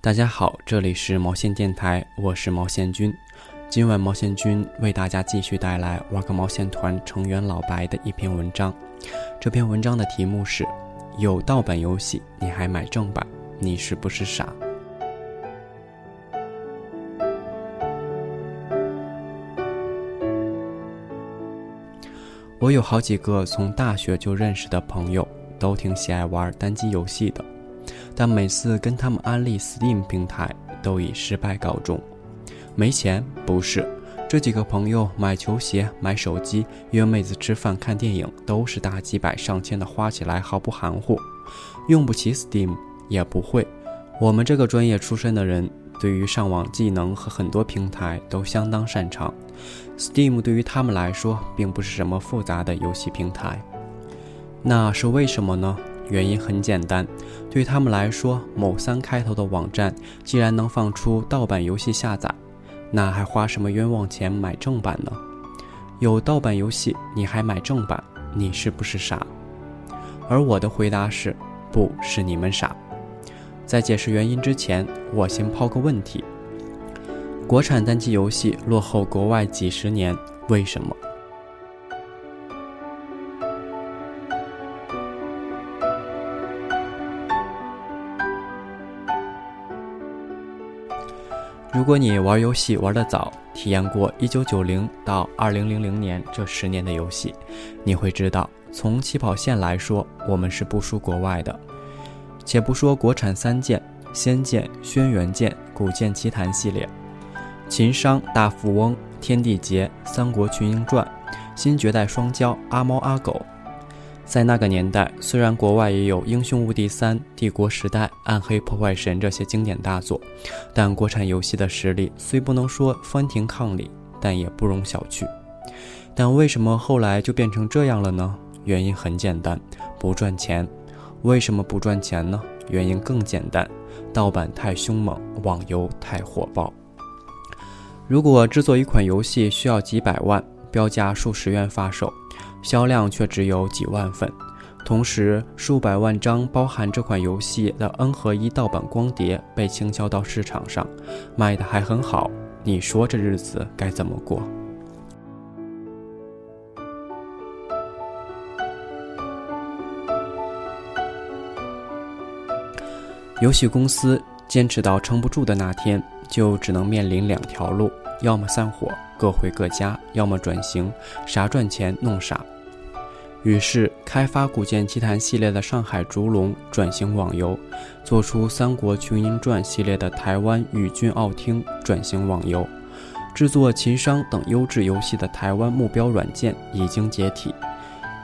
大家好，这里是毛线电台，我是毛线君。今晚毛线君为大家继续带来玩个毛线团成员老白的一篇文章。这篇文章的题目是：有盗版游戏你还买正版，你是不是傻？我有好几个从大学就认识的朋友，都挺喜爱玩单机游戏的，但每次跟他们安利 Steam 平台，都以失败告终。没钱不是，这几个朋友买球鞋、买手机、约妹子吃饭、看电影，都是大几百上千的花起来毫不含糊。用不起 Steam 也不会，我们这个专业出身的人。对于上网技能和很多平台都相当擅长，Steam 对于他们来说并不是什么复杂的游戏平台。那是为什么呢？原因很简单，对他们来说，某三开头的网站既然能放出盗版游戏下载，那还花什么冤枉钱买正版呢？有盗版游戏你还买正版，你是不是傻？而我的回答是，不是你们傻。在解释原因之前，我先抛个问题：国产单机游戏落后国外几十年，为什么？如果你玩游戏玩得早，体验过1990到2000年这十年的游戏，你会知道，从起跑线来说，我们是不输国外的。且不说国产三剑、仙剑、轩辕剑、古剑奇谭系列，秦商、大富翁、天地劫、三国群英传、新绝代双骄、阿猫阿狗，在那个年代，虽然国外也有英雄无敌三、帝国时代、暗黑破坏神这些经典大作，但国产游戏的实力虽不能说翻天抗礼，但也不容小觑。但为什么后来就变成这样了呢？原因很简单，不赚钱。为什么不赚钱呢？原因更简单，盗版太凶猛，网游太火爆。如果制作一款游戏需要几百万，标价数十元发售，销量却只有几万份，同时数百万张包含这款游戏的 N 合一盗版光碟被倾销到市场上，卖的还很好，你说这日子该怎么过？游戏公司坚持到撑不住的那天，就只能面临两条路：要么散伙，各回各家；要么转型，啥赚钱弄啥。于是，开发《古剑奇谭》系列的上海烛龙转型网游，做出《三国群英传》系列的台湾宇峻奥汀转型网游，制作秦商等优质游戏的台湾目标软件已经解体，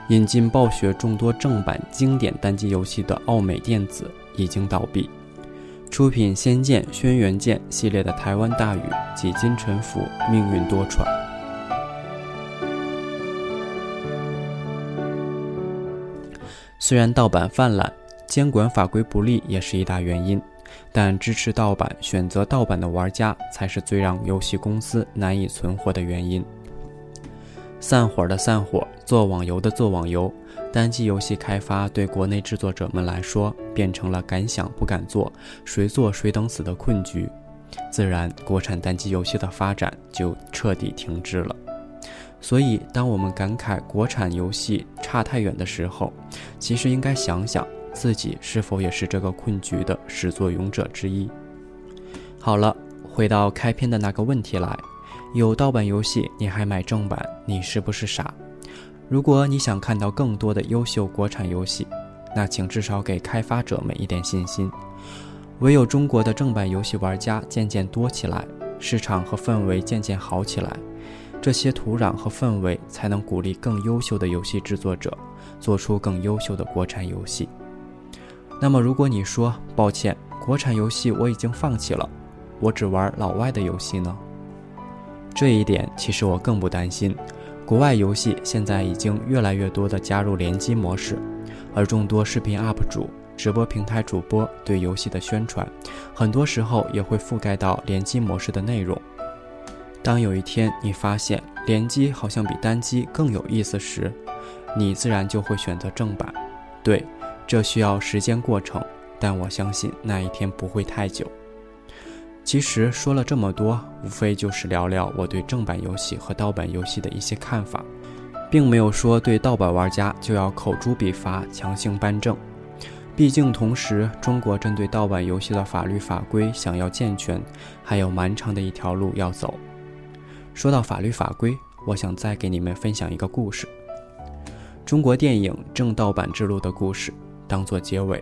引进暴雪众多正版经典单机游戏的奥美电子。已经倒闭，出品《仙剑》《轩辕剑》系列的台湾大宇几经沉浮，命运多舛。虽然盗版泛滥，监管法规不力也是一大原因，但支持盗版、选择盗版的玩家才是最让游戏公司难以存活的原因。散伙的散伙，做网游的做网游。单机游戏开发对国内制作者们来说，变成了敢想不敢做，谁做谁等死的困局，自然国产单机游戏的发展就彻底停滞了。所以，当我们感慨国产游戏差太远的时候，其实应该想想自己是否也是这个困局的始作俑者之一。好了，回到开篇的那个问题来：有盗版游戏你还买正版，你是不是傻？如果你想看到更多的优秀国产游戏，那请至少给开发者们一点信心。唯有中国的正版游戏玩家渐渐多起来，市场和氛围渐渐好起来，这些土壤和氛围才能鼓励更优秀的游戏制作者做出更优秀的国产游戏。那么，如果你说抱歉，国产游戏我已经放弃了，我只玩老外的游戏呢？这一点其实我更不担心。国外游戏现在已经越来越多的加入联机模式，而众多视频 UP 主、直播平台主播对游戏的宣传，很多时候也会覆盖到联机模式的内容。当有一天你发现联机好像比单机更有意思时，你自然就会选择正版。对，这需要时间过程，但我相信那一天不会太久。其实说了这么多，无非就是聊聊我对正版游戏和盗版游戏的一些看法，并没有说对盗版玩家就要口诛笔伐、强行颁证。毕竟，同时中国针对盗版游戏的法律法规想要健全，还有蛮长的一条路要走。说到法律法规，我想再给你们分享一个故事：中国电影正盗版之路的故事，当做结尾。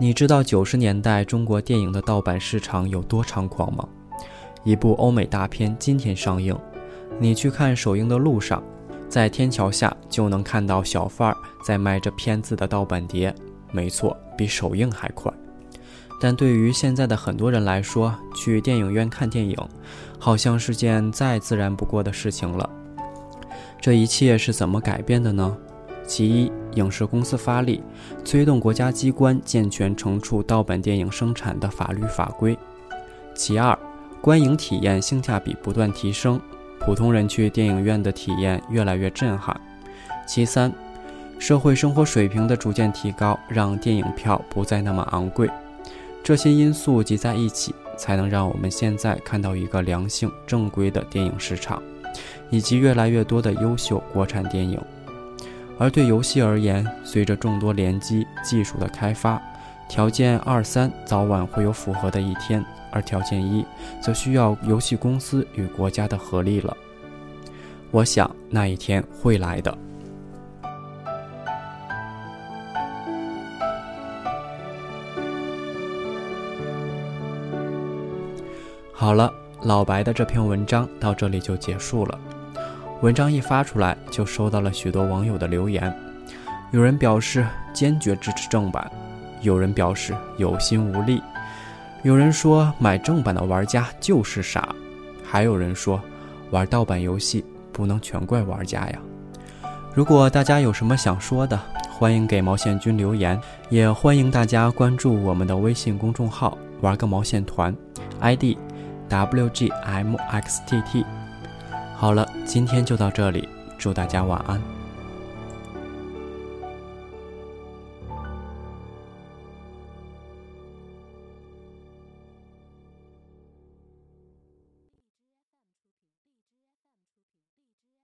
你知道九十年代中国电影的盗版市场有多猖狂吗？一部欧美大片今天上映，你去看首映的路上，在天桥下就能看到小贩在卖着片子的盗版碟。没错，比首映还快。但对于现在的很多人来说，去电影院看电影，好像是件再自然不过的事情了。这一切是怎么改变的呢？其一，影视公司发力，推动国家机关健全惩处盗版电影生产的法律法规；其二，观影体验性价比不断提升，普通人去电影院的体验越来越震撼；其三，社会生活水平的逐渐提高，让电影票不再那么昂贵。这些因素集在一起，才能让我们现在看到一个良性、正规的电影市场，以及越来越多的优秀国产电影。而对游戏而言，随着众多联机技术的开发，条件二三早晚会有符合的一天，而条件一则需要游戏公司与国家的合力了。我想那一天会来的。好了，老白的这篇文章到这里就结束了。文章一发出来，就收到了许多网友的留言。有人表示坚决支持正版，有人表示有心无力，有人说买正版的玩家就是傻，还有人说玩盗版游戏不能全怪玩家呀。如果大家有什么想说的，欢迎给毛线君留言，也欢迎大家关注我们的微信公众号“玩个毛线团 ”，ID。WGMXTT，好了，今天就到这里，祝大家晚安。